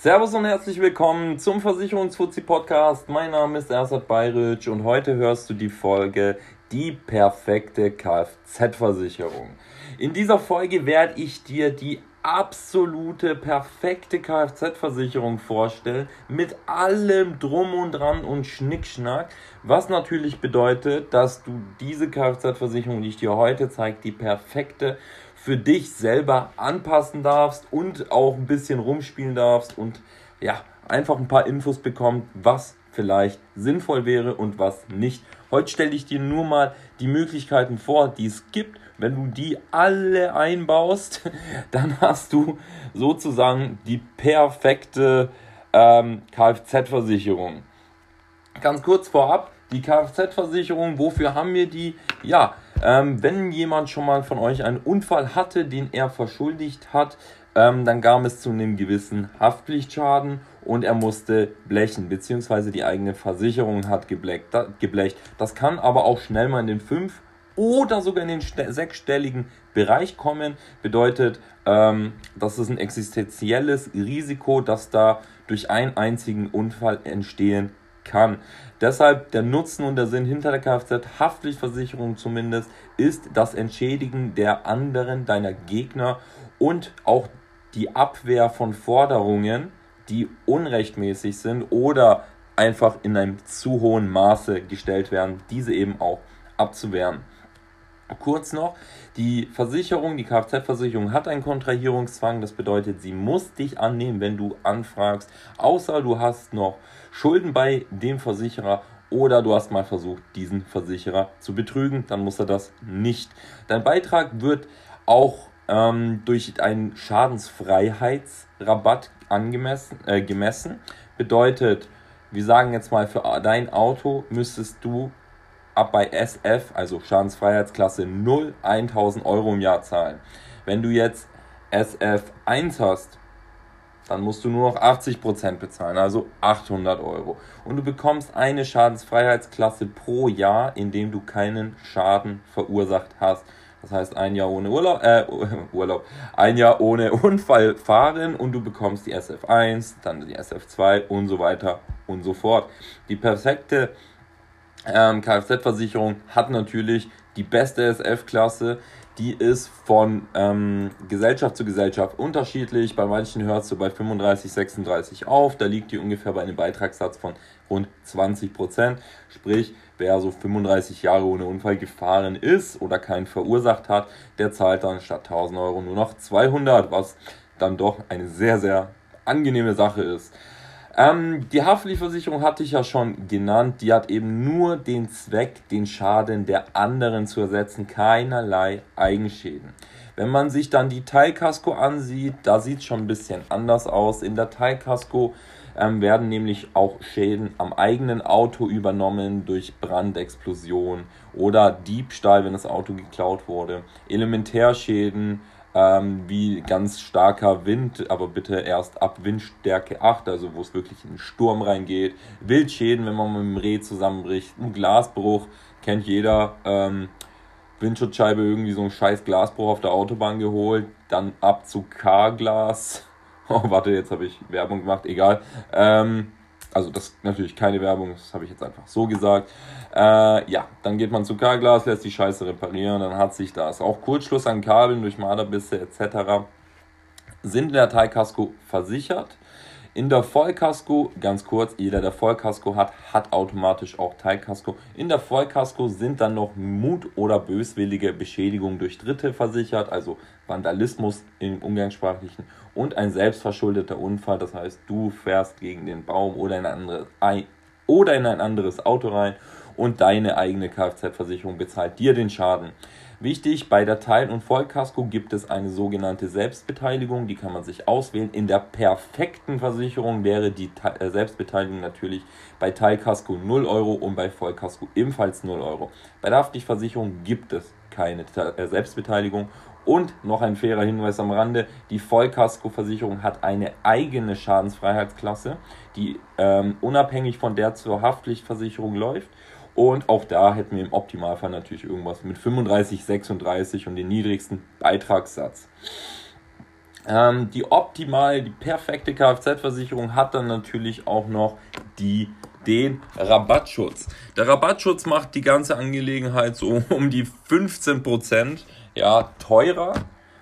Servus und herzlich willkommen zum Versicherungsfuzzi Podcast. Mein Name ist Ersat Bayric und heute hörst du die Folge Die perfekte Kfz-Versicherung. In dieser Folge werde ich dir die absolute perfekte Kfz-Versicherung vorstellen mit allem drum und dran und Schnickschnack, was natürlich bedeutet, dass du diese Kfz-Versicherung, die ich dir heute zeige, die perfekte für dich selber anpassen darfst und auch ein bisschen rumspielen darfst und ja, einfach ein paar Infos bekommt, was vielleicht sinnvoll wäre und was nicht. Heute stelle ich dir nur mal die Möglichkeiten vor, die es gibt. Wenn du die alle einbaust, dann hast du sozusagen die perfekte ähm, Kfz-Versicherung. Ganz kurz vorab, die Kfz-Versicherung, wofür haben wir die? Ja, ähm, wenn jemand schon mal von euch einen Unfall hatte, den er verschuldigt hat, ähm, dann kam es zu einem gewissen Haftpflichtschaden und er musste blechen, beziehungsweise die eigene Versicherung hat geblecht. Das kann aber auch schnell mal in den fünf oder sogar in den sechsstelligen Bereich kommen. Bedeutet, ähm, das ist ein existenzielles Risiko, das da durch einen einzigen Unfall entstehen kann. Deshalb der Nutzen und der Sinn hinter der Kfz-Haftpflichtversicherung zumindest ist das Entschädigen der anderen, deiner Gegner und auch die Abwehr von Forderungen, die unrechtmäßig sind oder einfach in einem zu hohen Maße gestellt werden, diese eben auch abzuwehren. Kurz noch, die Versicherung, die Kfz-Versicherung hat einen Kontrahierungszwang. Das bedeutet, sie muss dich annehmen, wenn du anfragst, außer du hast noch Schulden bei dem Versicherer oder du hast mal versucht, diesen Versicherer zu betrügen, dann muss er das nicht. Dein Beitrag wird auch ähm, durch einen Schadensfreiheitsrabatt angemessen, äh, gemessen. Bedeutet, wir sagen jetzt mal, für dein Auto müsstest du ab bei SF, also Schadensfreiheitsklasse 0, 1000 Euro im Jahr zahlen. Wenn du jetzt SF 1 hast, dann musst du nur noch 80% bezahlen, also 800 Euro. Und du bekommst eine Schadensfreiheitsklasse pro Jahr, in dem du keinen Schaden verursacht hast. Das heißt, ein Jahr ohne Urlaub, äh, Urlaub, ein Jahr ohne Unfall fahren und du bekommst die SF1, dann die SF2 und so weiter und so fort. Die perfekte ähm, Kfz-Versicherung hat natürlich die beste SF-Klasse. Die ist von ähm, Gesellschaft zu Gesellschaft unterschiedlich. Bei manchen hörst du bei 35, 36 auf. Da liegt die ungefähr bei einem Beitragssatz von rund 20 Prozent. Sprich, wer so 35 Jahre ohne Unfall gefahren ist oder keinen verursacht hat, der zahlt dann statt 1000 Euro nur noch 200, was dann doch eine sehr, sehr angenehme Sache ist. Ähm, die Haftpflichtversicherung hatte ich ja schon genannt. Die hat eben nur den Zweck, den Schaden der anderen zu ersetzen, keinerlei Eigenschäden. Wenn man sich dann die Teilkasko ansieht, da sieht es schon ein bisschen anders aus. In der Teilkasko ähm, werden nämlich auch Schäden am eigenen Auto übernommen durch Brandexplosion oder Diebstahl, wenn das Auto geklaut wurde, Elementärschäden, ähm, wie ganz starker Wind, aber bitte erst ab Windstärke 8, also wo es wirklich in den Sturm reingeht. Wildschäden, wenn man mit dem Reh zusammenbricht, ein Glasbruch, kennt jeder. Ähm, Windschutzscheibe irgendwie so ein scheiß Glasbruch auf der Autobahn geholt, dann ab zu K-Glas. Oh, warte, jetzt habe ich Werbung gemacht, egal. Ähm, also das ist natürlich keine Werbung, das habe ich jetzt einfach so gesagt. Äh, ja, dann geht man zu Carglass, lässt die Scheiße reparieren, dann hat sich das. Auch Kurzschluss an Kabeln durch Marderbisse etc. sind in der Teilkasko versichert. In der Vollkasko, ganz kurz, jeder, der Vollkasko hat, hat automatisch auch Teilkasko. In der Vollkasko sind dann noch Mut- oder böswillige Beschädigung durch Dritte versichert, also Vandalismus im Umgangssprachlichen und ein selbstverschuldeter Unfall, das heißt, du fährst gegen den Baum oder in ein oder in ein anderes Auto rein und deine eigene Kfz-Versicherung bezahlt dir den Schaden. Wichtig, bei der Teil- und Vollkasko gibt es eine sogenannte Selbstbeteiligung, die kann man sich auswählen. In der perfekten Versicherung wäre die äh, Selbstbeteiligung natürlich bei Teilkasko 0 Euro und bei Vollkasko ebenfalls 0 Euro. Bei der Haftpflichtversicherung gibt es keine äh, Selbstbeteiligung und noch ein fairer Hinweis am Rande, die Vollkaskoversicherung hat eine eigene Schadensfreiheitsklasse, die ähm, unabhängig von der zur Haftpflichtversicherung läuft. Und auch da hätten wir im Optimalfall natürlich irgendwas mit 35, 36 und den niedrigsten Beitragssatz. Ähm, die optimale, die perfekte Kfz-Versicherung hat dann natürlich auch noch die, den Rabattschutz. Der Rabattschutz macht die ganze Angelegenheit so um die 15% ja, teurer.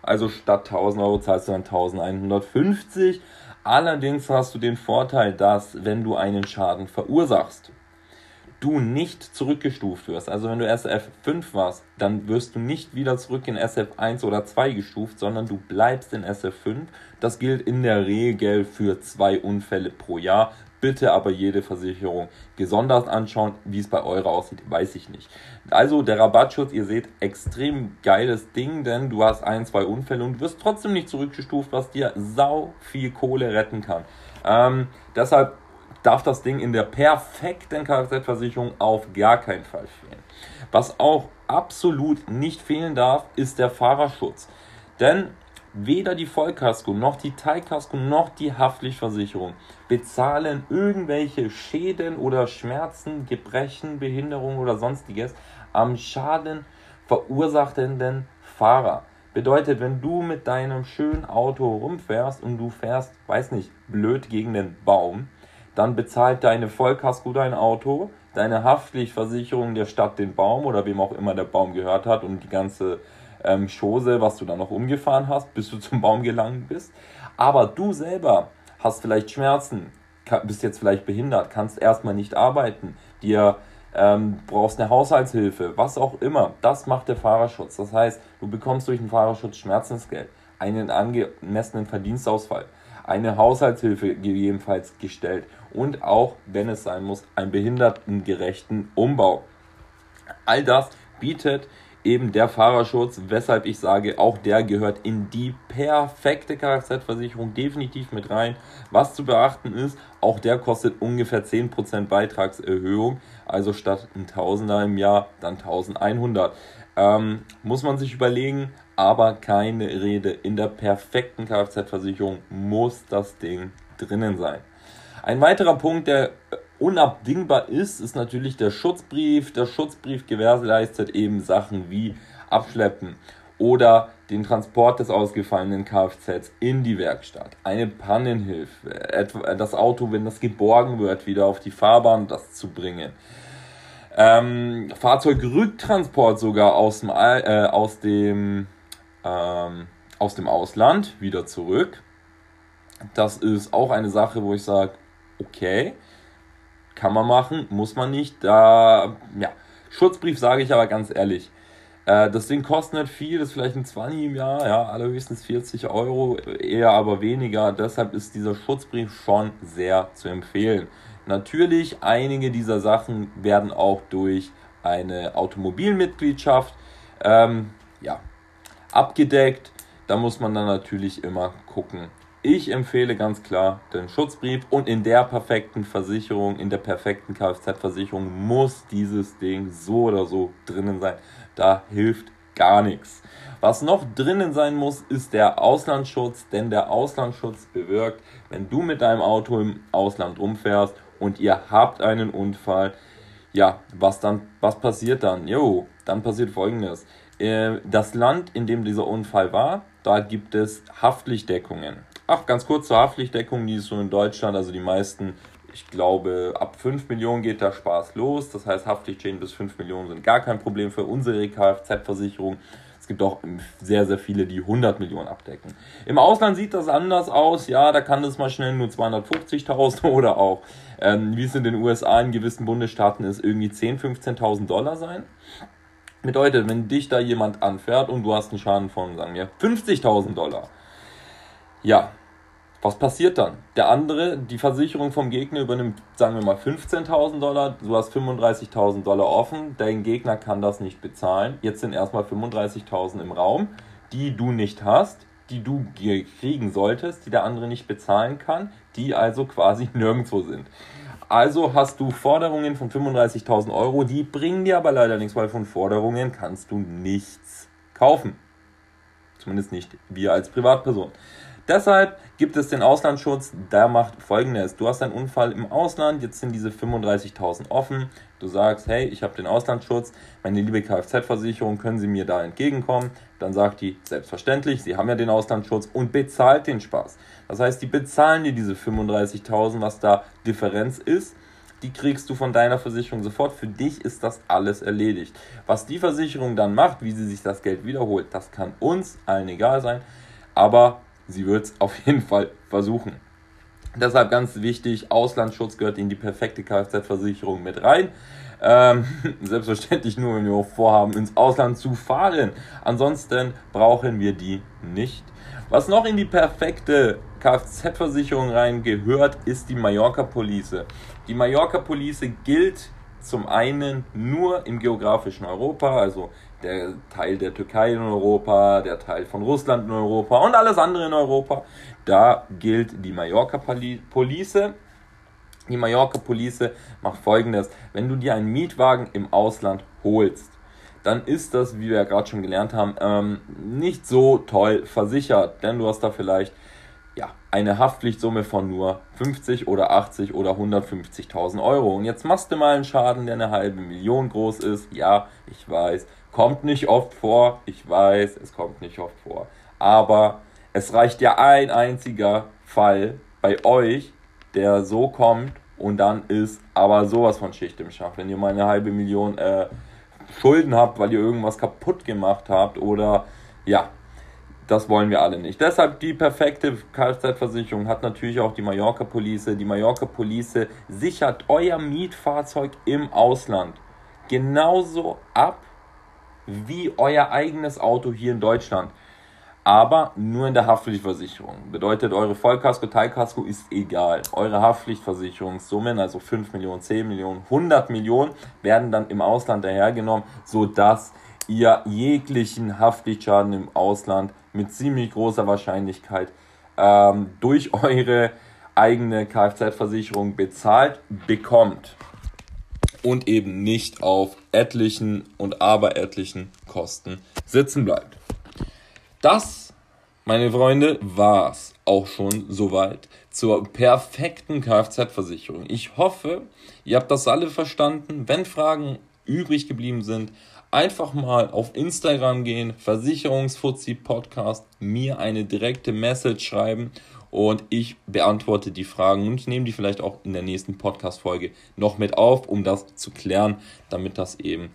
Also statt 1000 Euro zahlst du dann 1150. Allerdings hast du den Vorteil, dass wenn du einen Schaden verursachst, du nicht zurückgestuft wirst. Also wenn du SF5 warst, dann wirst du nicht wieder zurück in SF1 oder 2 gestuft, sondern du bleibst in SF5. Das gilt in der Regel für zwei Unfälle pro Jahr. Bitte aber jede Versicherung gesondert anschauen. Wie es bei eurer aussieht, weiß ich nicht. Also der Rabattschutz, ihr seht, extrem geiles Ding, denn du hast ein, zwei Unfälle und wirst trotzdem nicht zurückgestuft, was dir sau viel Kohle retten kann. Ähm, deshalb darf das Ding in der perfekten Kfz-Versicherung auf gar keinen Fall fehlen. Was auch absolut nicht fehlen darf, ist der Fahrerschutz. Denn weder die Vollkasko noch die Teilkasko noch die Haftpflichtversicherung bezahlen irgendwelche Schäden oder Schmerzen, Gebrechen, Behinderungen oder sonstiges am Schaden verursachenden Fahrer. Bedeutet, wenn du mit deinem schönen Auto rumfährst und du fährst, weiß nicht, blöd gegen den Baum, dann bezahlt deine Vollkasko dein Auto, deine Haftpflichtversicherung der Stadt den Baum oder wem auch immer der Baum gehört hat und die ganze ähm, Chose, was du dann noch umgefahren hast, bis du zum Baum gelangt bist. Aber du selber hast vielleicht Schmerzen, bist jetzt vielleicht behindert, kannst erstmal nicht arbeiten, dir ähm, brauchst eine Haushaltshilfe, was auch immer. Das macht der Fahrerschutz. Das heißt, du bekommst durch den Fahrerschutz Schmerzensgeld, einen angemessenen Verdienstausfall, eine Haushaltshilfe gegebenenfalls gestellt und auch, wenn es sein muss, einen behindertengerechten Umbau. All das bietet eben der Fahrerschutz, weshalb ich sage, auch der gehört in die perfekte Kfz-Versicherung definitiv mit rein. Was zu beachten ist, auch der kostet ungefähr 10% Beitragserhöhung, also statt ein Tausender im Jahr dann 1100. Ähm, muss man sich überlegen, aber keine Rede. In der perfekten Kfz-Versicherung muss das Ding drinnen sein. Ein weiterer Punkt, der unabdingbar ist, ist natürlich der Schutzbrief. Der Schutzbrief gewährleistet eben Sachen wie Abschleppen oder den Transport des ausgefallenen Kfz in die Werkstatt, eine Pannenhilfe, das Auto, wenn das geborgen wird, wieder auf die Fahrbahn das zu bringen. Ähm, Fahrzeugrücktransport sogar aus dem, äh, aus dem ähm, aus dem Ausland wieder zurück. Das ist auch eine Sache, wo ich sage, okay, kann man machen, muss man nicht. Da, ja, Schutzbrief sage ich aber ganz ehrlich. Äh, das Ding kostet nicht viel, das ist vielleicht ein 20 im Jahr, ja, allerhöchstens 40 Euro, eher aber weniger. Deshalb ist dieser Schutzbrief schon sehr zu empfehlen. Natürlich, einige dieser Sachen werden auch durch eine Automobilmitgliedschaft ähm, ja, abgedeckt. Da muss man dann natürlich immer gucken. Ich empfehle ganz klar den Schutzbrief und in der perfekten Versicherung, in der perfekten Kfz-Versicherung muss dieses Ding so oder so drinnen sein. Da hilft gar nichts. Was noch drinnen sein muss, ist der Auslandsschutz, denn der Auslandsschutz bewirkt, wenn du mit deinem Auto im Ausland rumfährst und ihr habt einen Unfall, ja, was dann, was passiert dann? Jo, dann passiert folgendes. Äh, das Land, in dem dieser Unfall war, da gibt es Haftpflichtdeckungen. Ach, ganz kurz zur Haftpflichtdeckung, die ist so in Deutschland, also die meisten, ich glaube, ab 5 Millionen geht der Spaß los. Das heißt, Haftpflichtschäden bis 5 Millionen sind gar kein Problem für unsere Kfz-Versicherung. Es gibt auch sehr, sehr viele, die 100 Millionen abdecken. Im Ausland sieht das anders aus. Ja, da kann das mal schnell nur 250.000 oder auch, ähm, wie es in den USA in gewissen Bundesstaaten ist, irgendwie 10.000, 15.000 Dollar sein. Bedeutet, wenn dich da jemand anfährt und du hast einen Schaden von, sagen wir, 50.000 Dollar. Ja, was passiert dann? Der andere, die Versicherung vom Gegner übernimmt, sagen wir mal, 15.000 Dollar. Du hast 35.000 Dollar offen. Dein Gegner kann das nicht bezahlen. Jetzt sind erstmal 35.000 im Raum, die du nicht hast, die du kriegen solltest, die der andere nicht bezahlen kann, die also quasi nirgendwo sind. Also hast du Forderungen von 35.000 Euro, die bringen dir aber leider nichts, weil von Forderungen kannst du nichts kaufen. Zumindest nicht wir als Privatperson. Deshalb gibt es den Auslandsschutz, der macht folgendes. Du hast einen Unfall im Ausland, jetzt sind diese 35.000 offen. Du sagst, hey, ich habe den Auslandsschutz, meine liebe Kfz-Versicherung, können Sie mir da entgegenkommen? Dann sagt die, selbstverständlich, Sie haben ja den Auslandsschutz und bezahlt den Spaß. Das heißt, die bezahlen dir diese 35.000, was da Differenz ist die kriegst du von deiner Versicherung sofort. Für dich ist das alles erledigt. Was die Versicherung dann macht, wie sie sich das Geld wiederholt, das kann uns allen egal sein. Aber sie wird es auf jeden Fall versuchen. Deshalb ganz wichtig, Auslandsschutz gehört in die perfekte Kfz-Versicherung mit rein. Ähm, selbstverständlich nur, wenn wir auch vorhaben, ins Ausland zu fahren. Ansonsten brauchen wir die nicht. Was noch in die perfekte Kfz-Versicherung rein gehört, ist die Mallorca-Police. Die Mallorca-Police gilt zum einen nur im geografischen Europa, also der Teil der Türkei in Europa, der Teil von Russland in Europa und alles andere in Europa. Da gilt die Mallorca-Police. Die Mallorca-Police macht folgendes: Wenn du dir einen Mietwagen im Ausland holst, dann ist das, wie wir ja gerade schon gelernt haben, ähm, nicht so toll versichert, denn du hast da vielleicht ja, eine Haftpflichtsumme von nur 50 oder 80 oder 150.000 Euro. Und jetzt machst du mal einen Schaden, der eine halbe Million groß ist. Ja, ich weiß, kommt nicht oft vor. Ich weiß, es kommt nicht oft vor. Aber es reicht ja ein einziger Fall bei euch, der so kommt und dann ist aber sowas von Schicht im Schach. Wenn ihr mal eine halbe Million äh, Schulden habt, weil ihr irgendwas kaputt gemacht habt oder ja, das wollen wir alle nicht. Deshalb die perfekte Kfz-Versicherung hat natürlich auch die Mallorca Police. Die Mallorca Police sichert euer Mietfahrzeug im Ausland genauso ab wie euer eigenes Auto hier in Deutschland. Aber nur in der Haftpflichtversicherung. Bedeutet, eure Vollkasko, Teilkasko ist egal. Eure Haftpflichtversicherungssummen, also 5 Millionen, 10 Millionen, 100 Millionen, werden dann im Ausland dahergenommen, sodass ihr jeglichen Haftpflichtschaden im Ausland mit ziemlich großer Wahrscheinlichkeit ähm, durch eure eigene Kfz-Versicherung bezahlt bekommt und eben nicht auf etlichen und aber etlichen Kosten sitzen bleibt. Das, meine Freunde, war's auch schon soweit zur perfekten Kfz-Versicherung. Ich hoffe, ihr habt das alle verstanden. Wenn Fragen übrig geblieben sind, einfach mal auf Instagram gehen, Versicherungsfuzzi Podcast, mir eine direkte Message schreiben und ich beantworte die Fragen und nehme die vielleicht auch in der nächsten Podcast-Folge noch mit auf, um das zu klären, damit das eben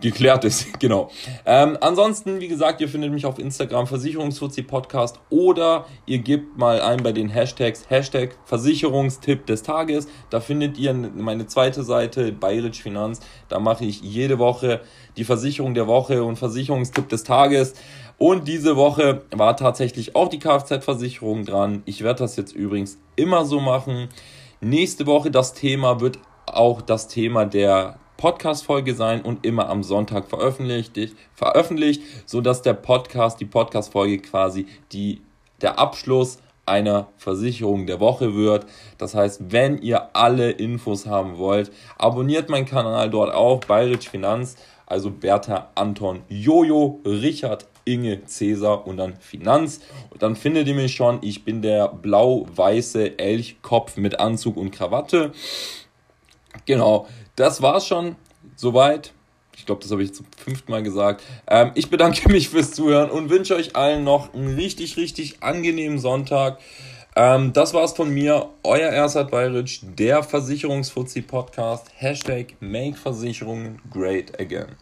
geklärt ist. genau. Ähm, ansonsten, wie gesagt, ihr findet mich auf Instagram Versicherungsfuzzi Podcast oder ihr gebt mal ein bei den Hashtags Hashtag Versicherungstipp des Tages. Da findet ihr meine zweite Seite Bayerisch Finanz. Da mache ich jede Woche die Versicherung der Woche und Versicherungstipp des Tages. Und diese Woche war tatsächlich auch die Kfz-Versicherung dran. Ich werde das jetzt übrigens immer so machen. Nächste Woche das Thema wird auch das Thema der Podcast-Folge sein und immer am Sonntag veröffentlicht, veröffentlicht, sodass der Podcast, die Podcast-Folge quasi die, der Abschluss einer Versicherung der Woche wird. Das heißt, wenn ihr alle Infos haben wollt, abonniert meinen Kanal dort auch, Bayerisch Finanz, also Bertha, Anton, Jojo, Richard, Inge, Cäsar und dann Finanz. Und dann findet ihr mich schon, ich bin der blau-weiße Elchkopf mit Anzug und Krawatte. Genau, das war's schon soweit. Ich glaube, das habe ich zum fünften Mal gesagt. Ähm, ich bedanke mich fürs Zuhören und wünsche euch allen noch einen richtig, richtig angenehmen Sonntag. Ähm, das war's von mir, euer Ersat Bayritsch, der Versicherungsfuzzi Podcast. Hashtag Make Versicherungen Great Again.